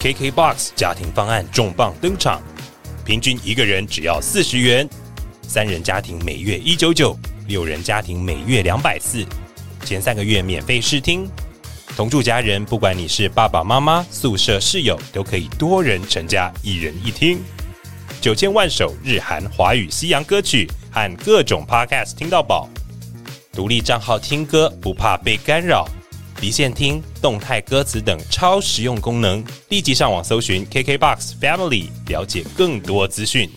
KKBOX 家庭方案重磅登场，平均一个人只要四十元，三人家庭每月一九九，六人家庭每月两百四，前三个月免费试听，同住家人不管你是爸爸妈妈、宿舍室友，都可以多人成家，一人一听，九千万首日韩华语西洋歌曲和各种 Podcast 听到饱，独立账号听歌不怕被干扰。离线听、动态歌词等超实用功能，立即上网搜寻 KKBOX Family，了解更多资讯。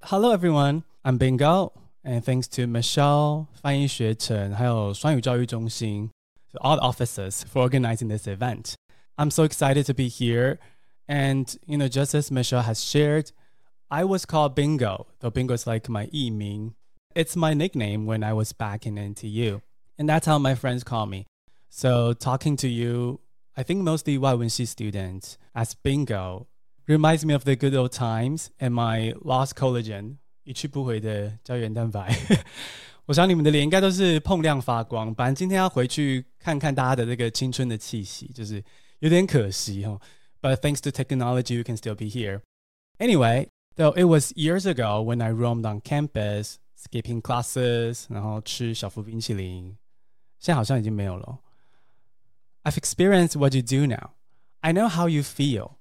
Hello everyone, I'm Bingo, and thanks to Michelle, 翻译学程还有双语教育中心 so all the officers for organizing this event. I'm so excited to be here, and you know, just as Michelle has shared, I was called Bingo, though Bingo is like my 艺名. It's my nickname when I was back in NTU, and that's how my friends call me. So talking to you, I think mostly 外文系 students as Bingo reminds me of the good old times and my lost collagen 一去不回的胶原蛋白。我想你们的脸应该都是碰亮发光，反正今天要回去看看大家的这个青春的气息，就是有点可惜哦。But thanks to technology, you can still be here. Anyway, though it was years ago when I roamed on campus, skipping classes, 然后吃小福冰淇淋， 现在好像已经没有了。I've experienced what you do now. I know how you feel.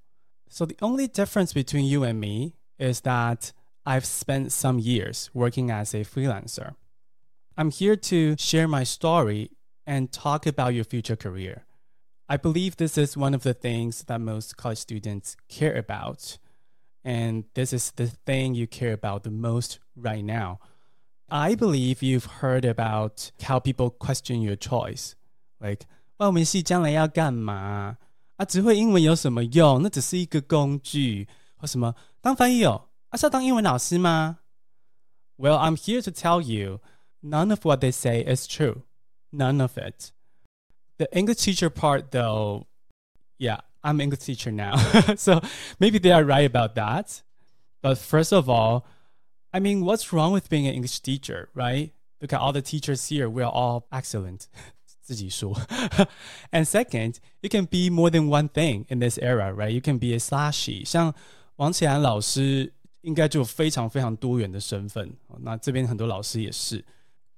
So the only difference between you and me is that I've spent some years working as a freelancer. I'm here to share my story and talk about your future career. I believe this is one of the things that most college students care about. And this is the thing you care about the most right now. I believe you've heard about how people question your choice. Like, 外文系将来要干嘛？啊，只会英文有什么用？那只是一个工具，或什么当翻译哦？啊，是要当英文老师吗？Well, I'm here to tell you, none of what they say is true. None of it. The English teacher part, though, yeah, I'm English teacher now, so maybe they are right about that. But first of all, I mean, what's wrong with being an English teacher, right? Look at all the teachers here. We're all excellent. 自己说 and second, you can be more than one thing in this era, right? You can be a slashy. 像王启安老师应该就有非常非常多元的身份。那这边很多老师也是。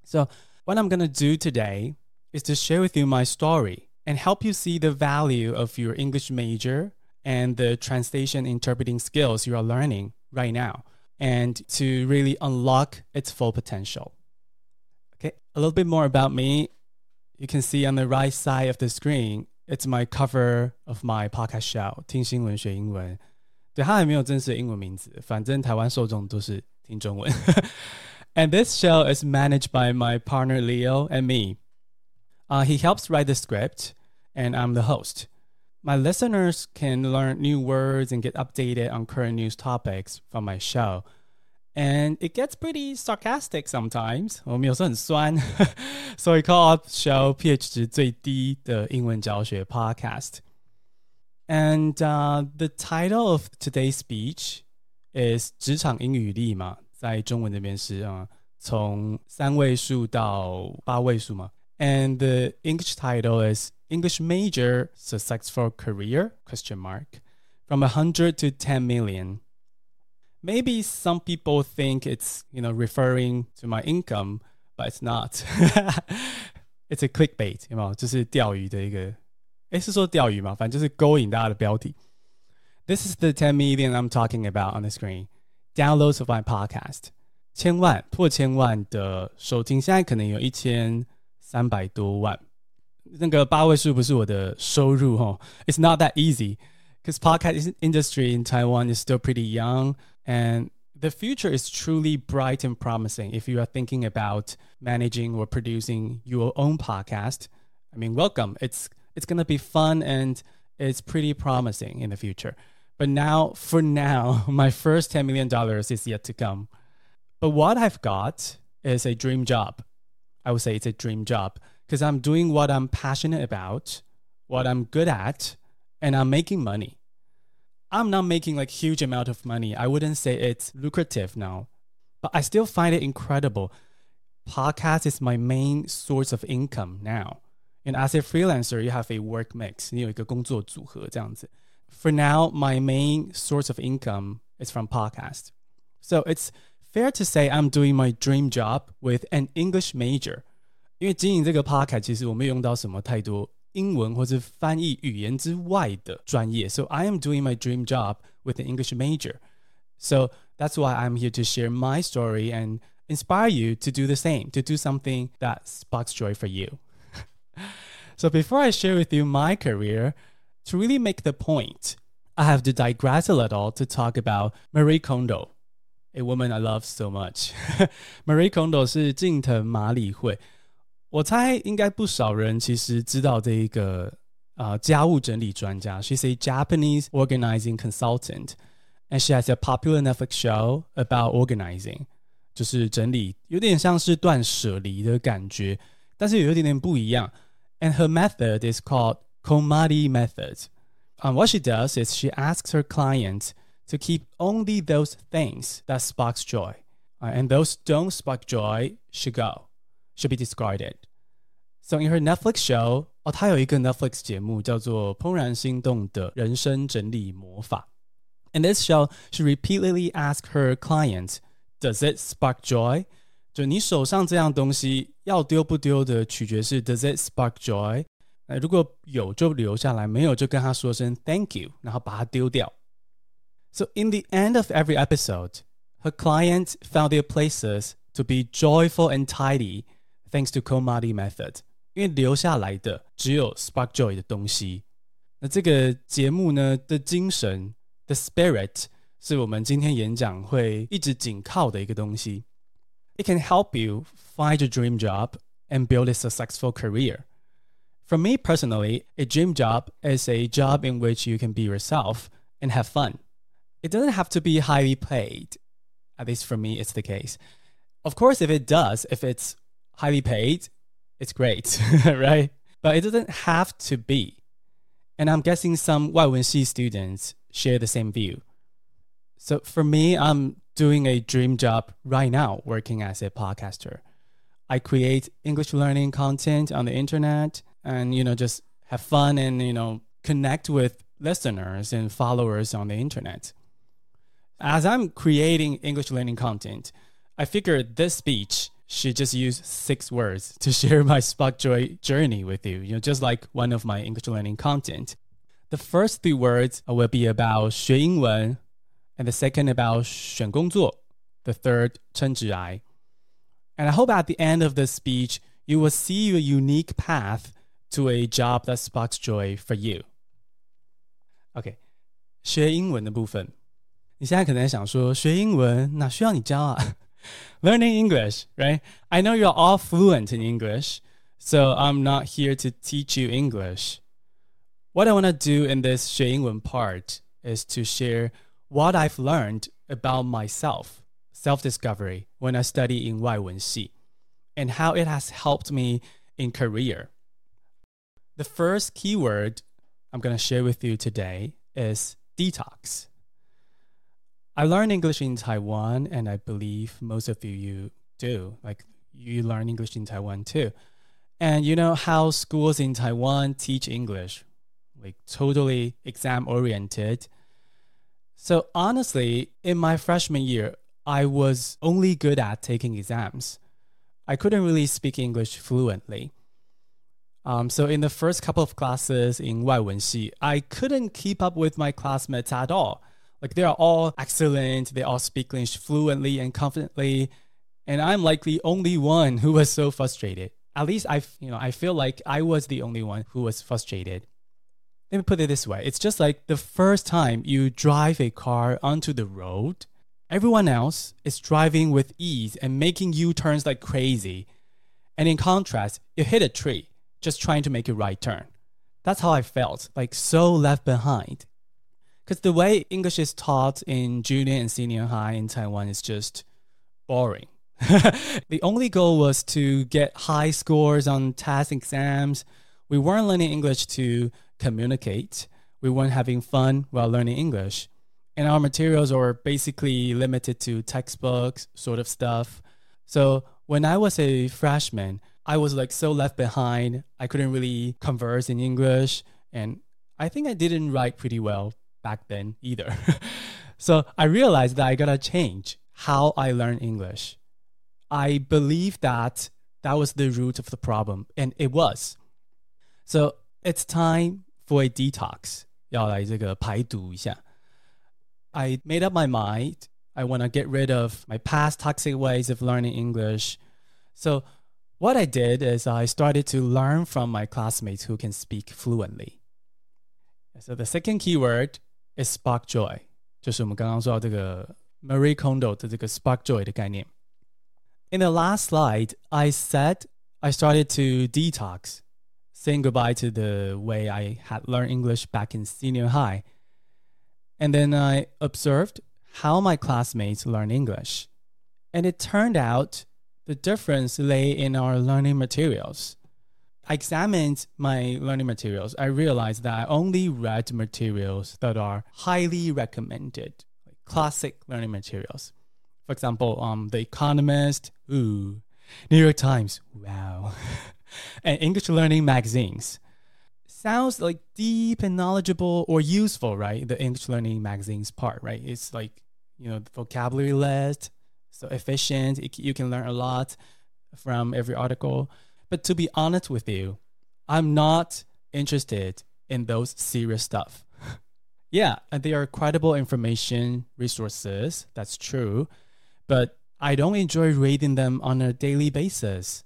So what I'm gonna do today is to share with you my story and help you see the value of your English major and the translation interpreting skills you are learning right now and to really unlock its full potential. Okay, a little bit more about me. You can see on the right side of the screen, it's my cover of my podcast show, 听新闻学英文。对，它还没有正式的英文名字，反正台湾受众都是听中文。and this show is managed by my partner Leo and me. Uh, he helps write the script, and I'm the host. My listeners can learn new words and get updated on current news topics from my show. And it gets pretty sarcastic sometimes. 我们有时候很酸，所以 call up show pH 值最低的英文教学 podcast. And uh, the title of today's speech is 职场英语力嘛，在中文那边是啊、呃，从三位数到八位数嘛。 And the English title is English Major Successful Career question mark from 100 to 10 million. Maybe some people think it's, you know, referring to my income, but it's not. it's a clickbait, 有没有？就是钓鱼的一个，诶，是说钓鱼吗？反正就是勾引大家的标题。This is the 10 million I'm talking about on the screen. Downloads of my podcast. 千万破千万的收听，现在可能有一千 三百多万。那个八位数不是我的收入哦。It's not that easy because podcast industry in Taiwan is still pretty young and the future is truly bright and promising if you are thinking about managing or producing your own podcast. I mean, welcome. It's it's going to be fun and it's pretty promising in the future. But now, for now, my first $10 million is yet to come. But what I've got is a dream job. I would say it's a dream job because I'm doing what I'm passionate about, what I'm good at, and I'm making money. I'm not making like huge amount of money. I wouldn't say it's lucrative now, but I still find it incredible. Podcast is my main source of income now. And as a freelancer, you have a work mix. 你有一个工作组合这样子。For now, my main source of income is from podcast. So it's fair to say I'm doing my dream job with an English major. 因为经营这个 podcast，其实我没有用到什么太多英文或是翻译语言之外的专业。So I am doing my dream job with an English major. So that's why I'm here to share my story and inspire you to do the same, to do something that sparks joy for you. so before I share with you my career, to really make the point, I have to digress a little to talk about Marie Kondo, A Woman I Love So Much Marie Kondo 是近藤麻里惠。我猜应该不少人其实知道这一个啊、呃、家务整理专家。She's a Japanese organizing consultant, and she has a popular Netflix show about organizing，就是整理，有点像是断舍离的感觉，但是有一点点不一样。And her method is called KonMari method. Um, what she does is she asks her clients to keep only those things that sparks joy, uh, and those don't spark joy should go, should be discarded. So in her Netflix show, 哦，她有一个 Netflix 节目叫做《怦然心动的人生整理魔法》。In this show, she repeatedly asks her clients does it spark joy？就你手上这样东西要丢不丢的取决是 Does it spark joy？呃，如果有就留下来，没有就跟他说声 Thank you，然后把它丢掉。 so, in the end of every episode, her clients found their places to be joyful and tidy thanks to KonMari method. 因为留下来的只有 Spark Joy 的东西。那这个节目呢的精神，the It can help you find your dream job and build a successful career. For me personally, a dream job is a job in which you can be yourself and have fun it doesn't have to be highly paid. At least for me, it's the case. Of course, if it does, if it's highly paid, it's great, right? But it doesn't have to be. And I'm guessing some Waiwenxi students share the same view. So for me, I'm doing a dream job right now working as a podcaster. I create English learning content on the internet and you know just have fun and you know connect with listeners and followers on the internet. As I'm creating English learning content, I figured this speech should just use six words to share my Spark Joy journey with you, you know, just like one of my English learning content. The first three words will be about 学英文 and the second about 选工作, the third 称职癌. And I hope at the end of this speech, you will see a unique path to a job that sparks joy for you. OK，学英文的部分， 你现在可能想说，学英文哪需要你教啊？Learning English, right? I know you're all fluent in English, so I'm not here to teach you English. What I want to do in this 学英文 part is to share what I've learned about myself, self discovery, when I study in 外文系, and how it has helped me in career. The first keyword I'm going to share with you today is detox. I learned English in Taiwan, and I believe most of you, you do. Like, you learn English in Taiwan too. And you know how schools in Taiwan teach English, like totally exam oriented. So, honestly, in my freshman year, I was only good at taking exams. I couldn't really speak English fluently. Um, so in the first couple of classes in 外文系, I couldn't keep up with my classmates at all. Like they are all excellent, they all speak English fluently and confidently, and I'm like the only one who was so frustrated. At least I, you know, I feel like I was the only one who was frustrated. Let me put it this way: it's just like the first time you drive a car onto the road, everyone else is driving with ease and making U turns like crazy, and in contrast, you hit a tree just trying to make a right turn. That's how I felt, like so left behind. Because the way English is taught in junior and senior high in Taiwan is just boring. the only goal was to get high scores on test exams. We weren't learning English to communicate. We weren't having fun while learning English. And our materials were basically limited to textbooks, sort of stuff. So when I was a freshman, I was like so left behind. I couldn't really converse in English. And I think I didn't write pretty well back then either. so I realized that I gotta change how I learn English. I believe that that was the root of the problem, and it was. So it's time for a detox. 要来这个排毒一下。I made up my mind. I want to get rid of my past toxic ways of learning English. So what I did is I started to learn from my classmates who can speak fluently. So the second keyword is spark joy，就是我们刚刚说到这个 Marie Kondo 的这个 spark joy 的概念。In the last slide, I said I started to detox, saying goodbye to the way I had learned English back in senior high. And then I observed how my classmates learn English. And it turned out the difference lay in our learning materials. I examined my learning materials. I realized that I only read materials that are highly recommended, like classic learning materials. For example, um, The Economist, ooh, New York Times, wow, and English learning magazines. Sounds like deep and knowledgeable or useful, right? The English learning magazines part, right? It's like, you know, the vocabulary list, so efficient. It, you can learn a lot from every article. But to be honest with you, I'm not interested in those serious stuff. yeah, and they are credible information resources. That's true. But I don't enjoy reading them on a daily basis.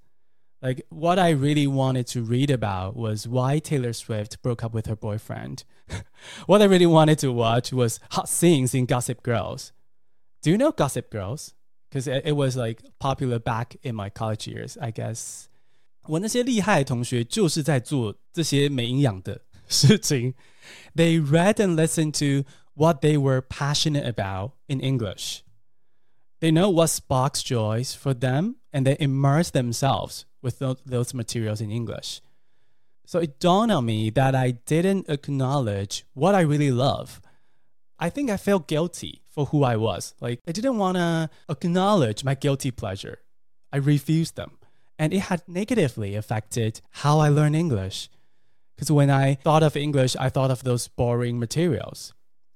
Like, what I really wanted to read about was why Taylor Swift broke up with her boyfriend. what I really wanted to watch was hot scenes in Gossip Girls. Do you know Gossip Girls? because it, it was like popular back in my college years, I guess. 我那些厉害的同学就是在做这些没营养的事情。They read and listened to what they were passionate about in English. They know what sparks joys for them and they immerse themselves with those materials in English. So it dawned on me that I didn't acknowledge what I really love. I think I felt guilty for who I was. Like I didn't want to acknowledge my guilty pleasure. I refused them. And it had negatively affected how I learned English. Because when I thought of English, I thought of those boring materials.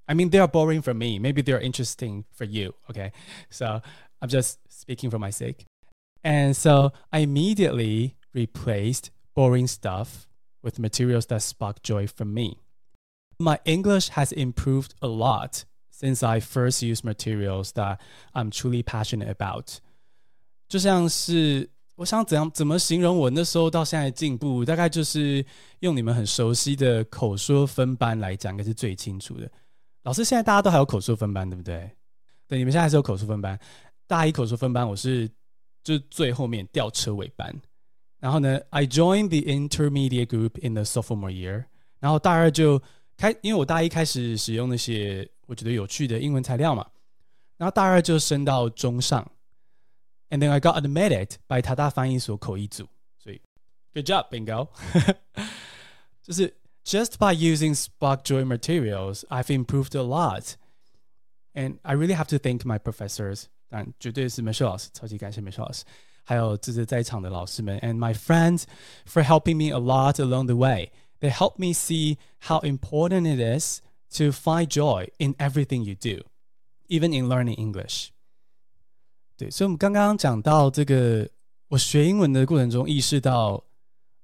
I mean, they are boring for me. Maybe they're interesting for you. Okay. So I'm just speaking for my sake. And so I immediately replaced boring stuff with materials that spark joy for me. My English has improved a lot since I first used materials that I'm truly passionate about。就像是 我想怎样怎么形容我那时候到现在进步，大概就是用你们很熟悉的口说分班来讲，应该是最清楚的。老师，现在大家都还有口说分班，对不对？对，你们现在还是有口说分班。大一口说分班，我是就最后面吊车尾班。然后呢，I joined the intermediate group in the sophomore year。然后大二就开，因为我大一开始使用那些我觉得有趣的英文材料嘛，然后大二就升到中上 ，and then I got admitted by 台大翻译所口译组，所以 good job bingo，就是 just by using Spark Joy materials I've improved a lot。And I really have to thank my professors，当然绝对是 Michelle 老师，超级感谢 Michelle 老师，还有这些在场的老师们，and my friends for helping me a lot along the way。They help me see how important it is to find joy in everything you do, even in learning English. 对，所以我们刚刚讲到这个，我学英文的过程中意识到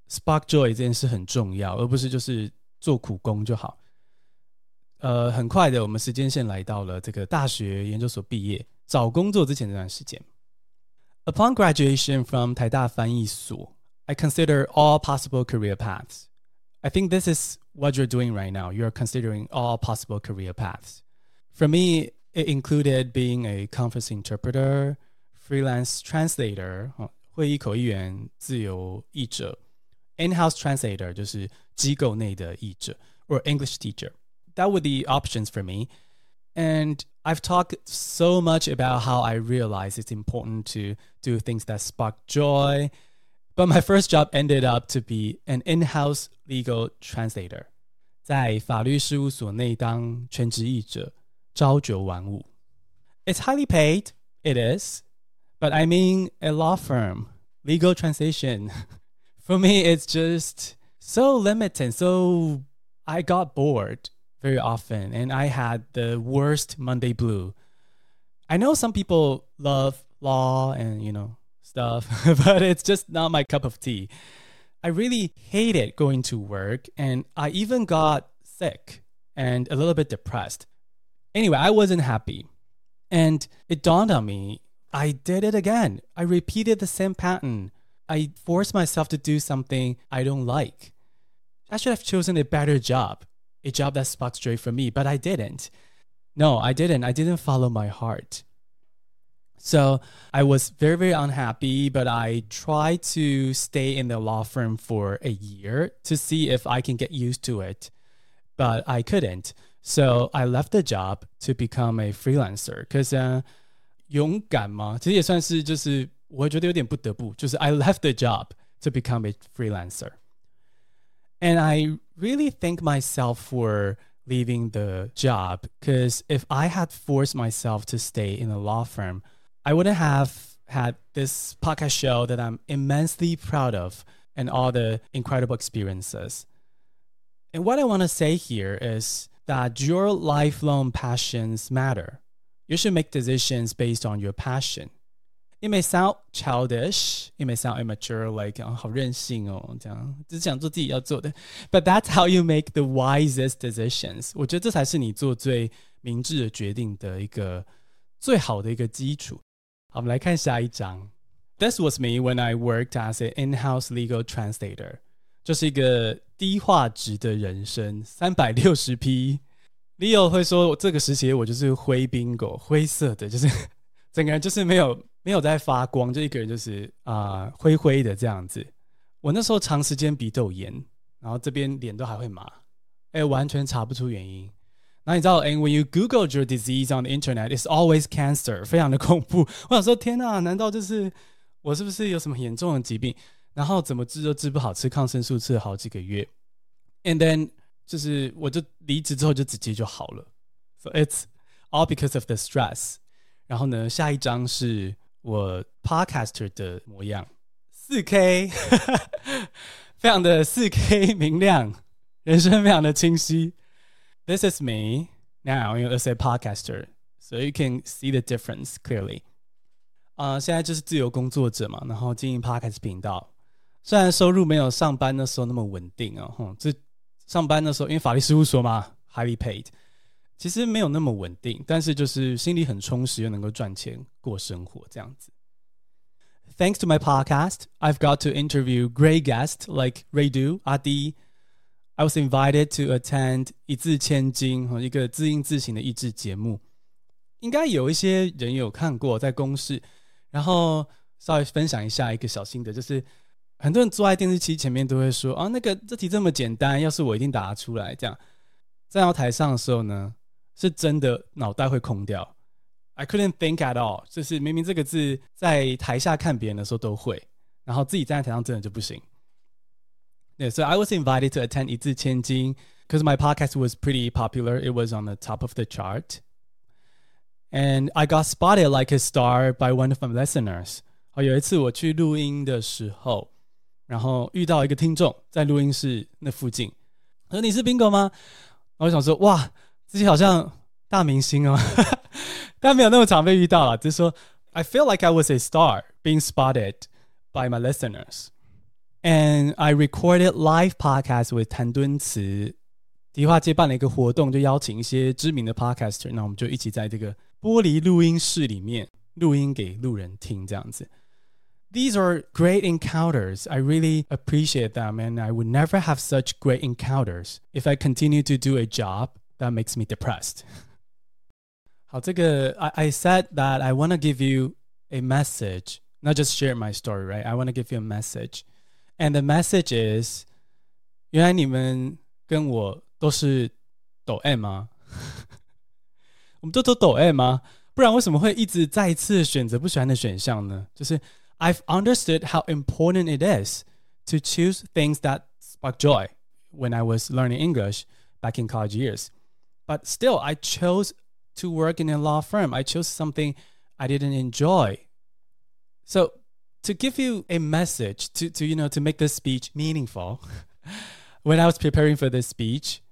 spark joy 这件事很重要，而不是就是做苦工就好。呃，很快的，我们时间线来到了这个大学研究所毕业，找工作之前这段时间。Upon graduation from 台大翻译所，I consider all possible career paths. I think this is what you're doing right now. You're considering all possible career paths. For me, it included being a conference interpreter, freelance translator, 会议口译员、自由译者, in-house translator 就是机构内的译者, or English teacher. That were the options for me. And I've talked so much about how I realize it's important to do things that spark joy, but my first job ended up to be an in-house legal translator，在法律事务所内当全职译者， 朝九晚五。It's highly paid, it is, but I mean a law firm. legal translation. For me, it's just so limited. So I got bored very often and I had the worst Monday blue. I know some people love law and, you know, stuff, but it's just not my cup of tea. I really hated going to work and I even got sick and a little bit depressed. Anyway, I wasn't happy. And it dawned on me I did it again. I repeated the same pattern. I forced myself to do something I don't like. I should have chosen a better job, a job that sparked joy for me, but I didn't. No, I didn't. I didn't follow my heart. So I was very, very unhappy, but I tried to stay in the law firm for a year to see if I can get used to it, but I couldn't. So I left the job to become a freelancer because uh, 勇敢嘛，其实也算是就是我会觉得有点不得不，就是 I left the job to become a freelancer. And I really thank myself for leaving the job because if I had forced myself to stay in a law firm, I wouldn't have had this podcast show that I'm immensely proud of and all the incredible experiences. And what I want to say here is that your lifelong passions matter. You should make decisions based on your passion. It may sound childish, it may sound immature, like 好任性哦，这样只想做自己要做的。But that's how you make the wisest decisions. 我觉得这才是你做最明智的决定的一个最好的一个基础。好，我们来看下一章。This was me when I worked as an in-house legal translator. 就是一个 低画质的人生，三百六十 P。Leo 会说，这个时期我就是灰冰狗，灰色的，就是 整个人就是没有没有在发光，就一个人就是啊灰灰的这样子。我那时候长时间鼻窦炎，然后这边脸都还会麻，哎，完全查不出原因。那你知道，and when you Google your disease on the internet, it's always cancer，非常的恐怖。我想说，天哪，难道就是我是不是有什么严重的疾病？然后怎么治都治不好，吃抗生素吃了好几个月，and then。就是我就离职之后就直接就好了，so it's all because of the stress。然后呢，下一章是我 podcaster 的模样，四 K，非常的四 K 明亮，人生非常的清晰。This is me now, you know, as a podcaster, so you can see the difference clearly. 啊、呃，现在就是自由工作者嘛，然后经营 podcast 频道， 虽然收入没有上班那时候那么稳定哦，哼，这上班的时候，因为法律事务所嘛，highly paid，其实没有那么稳定，但是就是心里很充实，又能够赚钱过生活这样子。Thanks to my podcast, I've got to interview great guests like Raydu Adi. I was invited to attend 一字千金和一个字音字形的益智节目，应该有一些人有看过在公视，然后稍微分享一下一个小心得，就是。很多人坐在电视机前面都会说：“啊，那个这题这么简单，要是我一定答得出来。”这样站到台上的时候呢，是真的脑袋会空掉。I couldn't think at all，就是明明这个字在台下看别人的时候都会，然后自己站在台上真的就不行。Yeah, so I was invited to attend 一字千金 because my podcast was pretty popular. It was on the top of the chart. And I got spotted like a star by one of my listeners. 好，有一次我去录音的时候。 然后遇到一个听众在录音室那附近，他说：“你是 Bingo 吗？”我想说：“哇，自己好像大明星哦，但没有那么常被遇到了。”就是说：“I feel like I was a star being spotted by my listeners, and I recorded live podcast with 谭敦慈。迪化街办了一个活动，就邀请一些知名的 podcaster，那我们就一起在这个玻璃录音室里面录音给路人听，这样子。” these are great encounters. I really appreciate them, and I would never have such great encounters if I continue to do a job that makes me depressed. 好，这个 I I said that I want to give you a message, not just share my story, right? I want to give you a message, and the message is，原来你们跟我都是抖 M 吗？我们都都抖 M 吗？不然为什么会一直再一次选择不喜欢的选项呢？就是。 I've understood how important it is to choose things that spark joy when I was learning English back in college years. But still, I chose to work in a law firm. I chose something I didn't enjoy. So to give you a message to, to you know to make this speech meaningful when i was preparing for this speech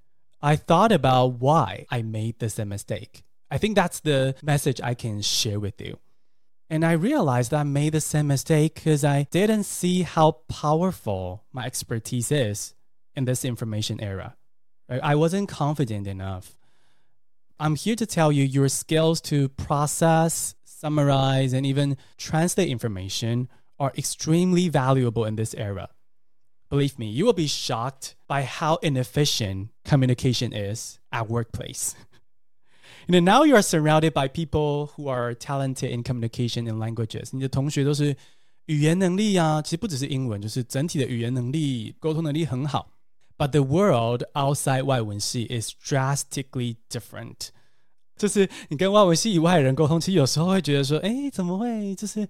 i thought about why i made this a mistake i think that's the message i can share with you and i realized that i made the same mistake because i didn't see how powerful my expertise is in this information era i wasn't confident enough i'm here to tell you your skills to process summarize and even translate information are extremely valuable in this era. Believe me, you will be shocked by how inefficient communication is at workplace. you know, now you are surrounded by people who are talented in communication and languages. 你的同学都是语言能力啊，其实不只是英文，就是整体的语言能力、沟通能力很好。But the world outside 外文系 is drastically different. 就是你跟外文系以外的人沟通，其实有时候会觉得说，哎，怎么会就是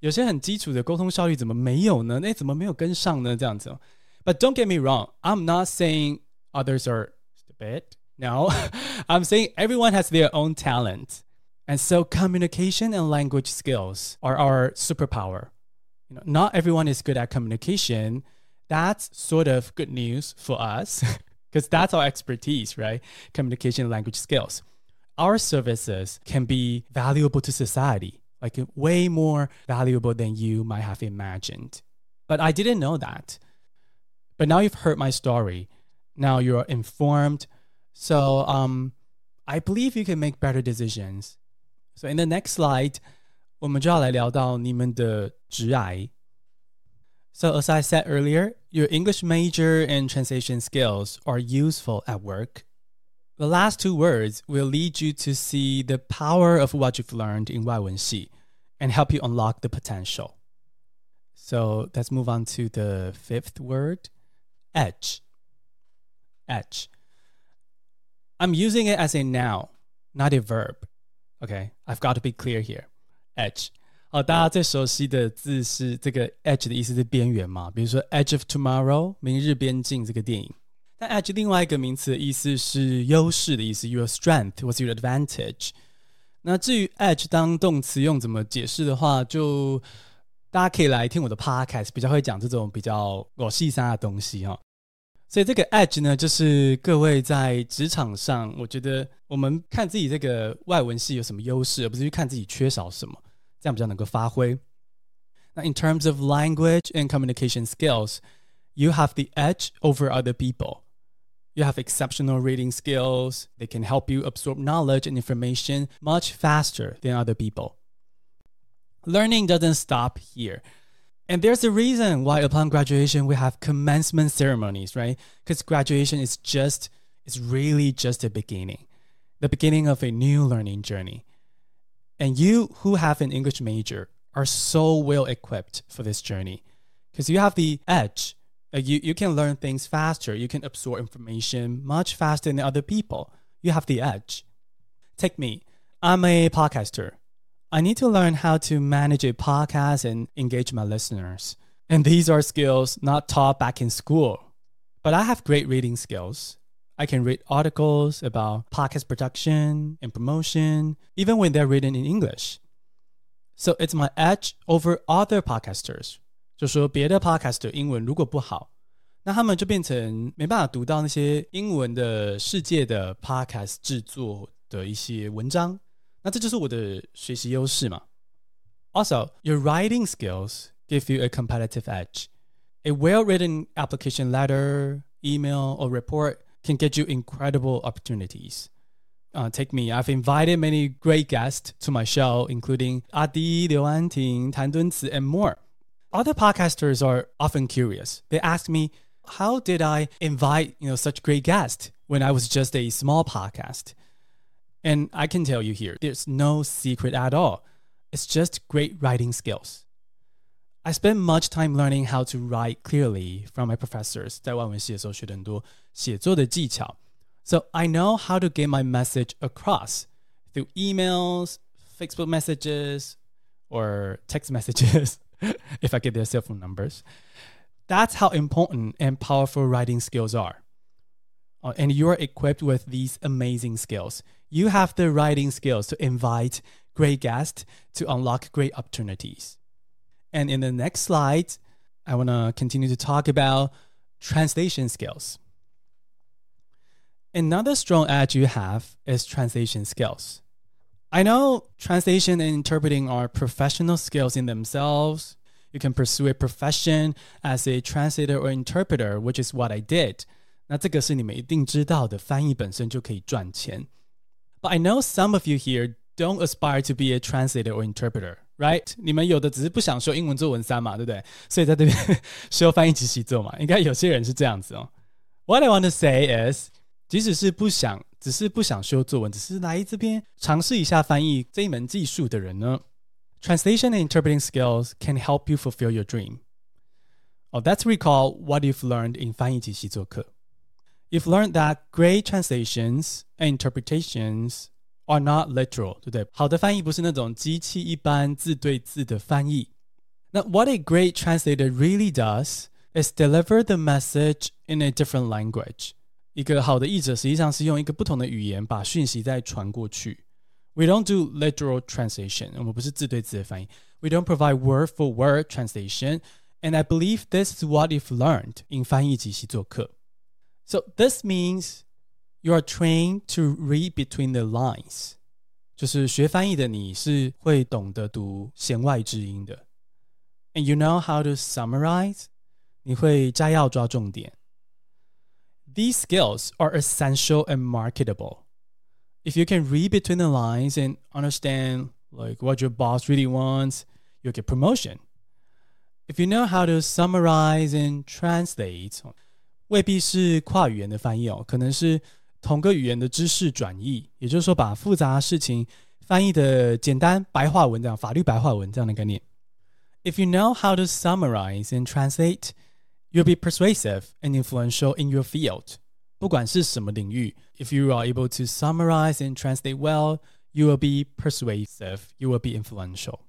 有些很基础的沟通效率怎么没有呢？哎，怎么没有跟上呢？这样子。But don't get me wrong, I'm not saying others are stupid. No, I'm saying everyone has their own talent. And so communication and language skills are our superpower. You know, not everyone is good at communication. That's sort of good news for us because that's our expertise, right? Communication and language skills. Our services can be valuable to society like uh, way more valuable than you might have imagined. But I didn't know that. But now you've heard my story. Now you're informed. So um, I believe you can make better decisions. So in the next slide, 我们就要来聊到你们的职涯. So as I said earlier, your English major and translation skills are useful at work the last two words will lead you to see the power of what you've learned in 外文系 and help you unlock the potential. So let's move on to the fifth word, edge. Edge. I'm using it as a noun, not a verb. Okay, I've got to be clear here. Edge. 哦，大家最熟悉的字是这个 edge 的意思是边缘嘛，比如说《Edge of Tomorrow》明日边境这个电影。但 edge 另外一个名词的意思是优势的意思，your strength was your advantage。那至于 edge 当动词用怎么解释的话，就大家可以来听我的 podcast，比较会讲这种比较我细沙的东西哈。 所以这个 edge 呢，就是各位在职场上，我觉得我们看自己这个外文系有什么优势，而不是去看自己缺少什么，这样比较能够发挥。那 in terms of language and communication skills, you have the edge over other people. You have exceptional reading skills. They can help you absorb knowledge and information much faster than other people. Learning doesn't stop here. And there's a reason why upon graduation we have commencement ceremonies, right? Because graduation is just, it's really just a beginning, the beginning of a new learning journey. And you who have an English major are so well equipped for this journey because you have the edge like you, you can learn things faster. You can absorb information much faster than other people. You have the edge. Take me. I'm a podcaster. I need to learn how to manage a podcast and engage my listeners. And these are skills not taught back in school. But I have great reading skills. I can read articles about podcast production and promotion, even when they're written in English. So it's my edge over other podcasters 就说别的 podcast 的英文如果不好，那他们就变成没办法读到那些英文的世界的 podcast 制作的一些文章。 那这就是我的学习优势嘛。Also, your writing skills give you a competitive edge. A well-written application letter, email, or report can get you incredible opportunities. Uh, take me. I've invited many great guests to my show, including Adi, Liu Anting, Tan Dunci, and more. Other podcasters are often curious. They ask me, how did I invite, you know, such great guests when I was just a small podcast? And I can tell you here, there's no secret at all. It's just great writing skills. I spent much time learning how to write clearly from my professors. That one shouldn't do the ji. So I know how to get my message across through emails, Facebook messages, or text messages. if I get their cell phone numbers. That's how important and powerful writing skills are. Uh, and you're equipped with these amazing skills. You have the writing skills to invite great guests to unlock great opportunities. And in the next slide, I want to continue to talk about translation skills. Another strong edge you have is translation skills. I know translation and interpreting are professional skills in themselves. You can pursue a profession as a translator or interpreter, which is what I did. 那这个是你们一定知道的，翻译本身就可以赚钱。But I know some of you here don't aspire to be a translator or interpreter, right? 你们有的只是不想修英文作文三嘛，对不对？所以在这边修翻译及习作嘛，应该有些人是这样子哦。What I want to say is，即使是不想，只是不想修作文，只是来这边尝试一下翻译这一门技术的人呢，translation and interpreting skills can help you fulfill your dream. Oh, that's recall what you've learned in 翻译及习作课。 You've learned that great translations and interpretations are not literal，对不对？好的翻译不是那种机器一般字对字的翻译。那 what a great translator really does is deliver the message in a different language。一个好的译者实际上是用一个不同的语言把讯息再传过去。We don't do literal translation，我们不是字对字的翻译。We don't provide word for word translation。And I believe this is what you've learned in 翻译及习作课。 So this means you are trained to read between the lines，就是学翻译的你是会懂得读弦外之音的。And you know how to summarize，你会摘要抓重点。These skills are essential and marketable. If you can read between the lines and understand like what your boss really wants, you'll get promotion. If you know how to summarize and translate, 未必是跨语言的翻译哦，可能是同个语言的知识转译，也就是说把复杂事情翻译的简单白话文这样，法律白话文这样的概念。If you know how to summarize and translate, you'll be persuasive and influential in your field. 不管是什么领域，if you are able to summarize and translate well, you will be persuasive, you will be influential.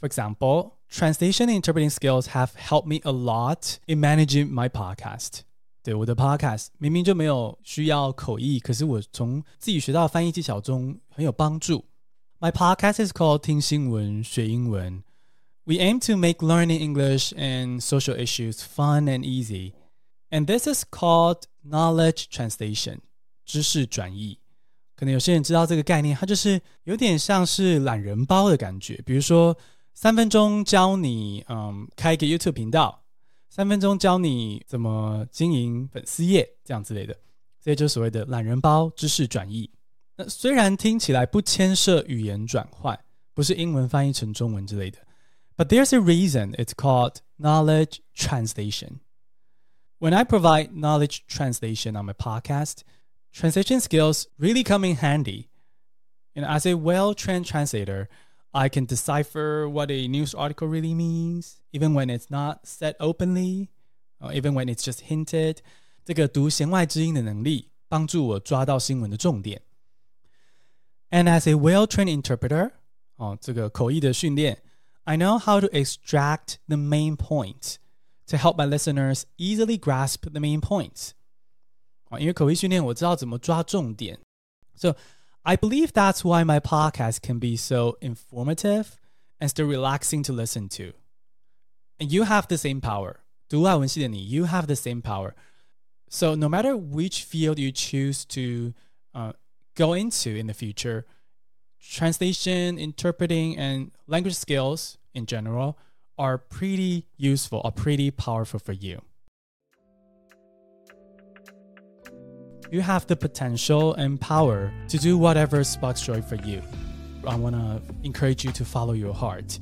For example, translation and interpreting skills have helped me a lot in managing my podcast. 对我的 podcast 明明就没有需要口译，可是我从自己学到翻译技巧中很有帮助。My podcast is called 听新闻学英文。We aim to make learning English and social issues fun and easy. And this is called knowledge translation 知识转译。可能有些人知道这个概念，它就是有点像是懒人包的感觉。比如说，三分钟教你，嗯，开一个 YouTube 频道。三分钟教你怎么经营粉丝页，这样之类的，这就是所谓的懒人包知识转译。那虽然听起来不牵涉语言转换，不是英文翻译成中文之类的，but there's a reason it's called knowledge translation. When I provide knowledge translation on my podcast, translation skills really come in handy. And as a well-trained translator, I can decipher what a news article really means, even when it's not said openly, or even when it's just hinted. 这个读弦外之音的能力帮助我抓到新闻的重点。And as a well-trained interpreter，哦，这个口译的训练，I know how to extract the main point to help my listeners easily grasp the main points。哦，因为口译训练，我知道怎么抓重点。So I believe that's why my podcast can be so informative and still relaxing to listen to. And you have the same power. 读外文系的你, you have the same power. So no matter which field you choose to uh, go into in the future, translation, interpreting, and language skills in general are pretty useful or pretty powerful for you. you have the potential and power to do whatever sparks joy for you. I want to encourage you to follow your heart,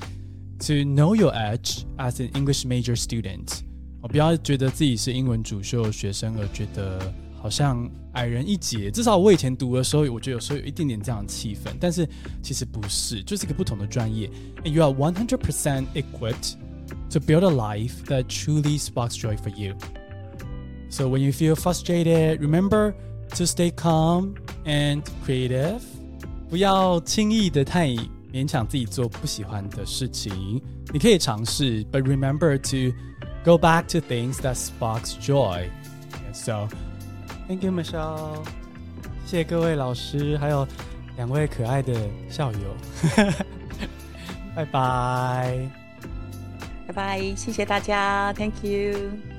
to know your edge as an English major student. 我不要觉得自己是英文主修学生而觉得好像矮人一截。至少我以前读的时候，我觉得有时候有一点点这样的气氛，但是其实不是，就是一个不同的专业。And you are 100% equipped to build a life that truly sparks joy for you. So when you feel frustrated, remember to stay calm and creative. 不要轻易的太勉强自己做不喜欢的事情。你可以尝试，but remember to go back to things that sparks joy. So, thank you, Michelle. 谢谢各位老师，还有两位可爱的校友。拜拜。 拜拜，谢谢大家，Thank you。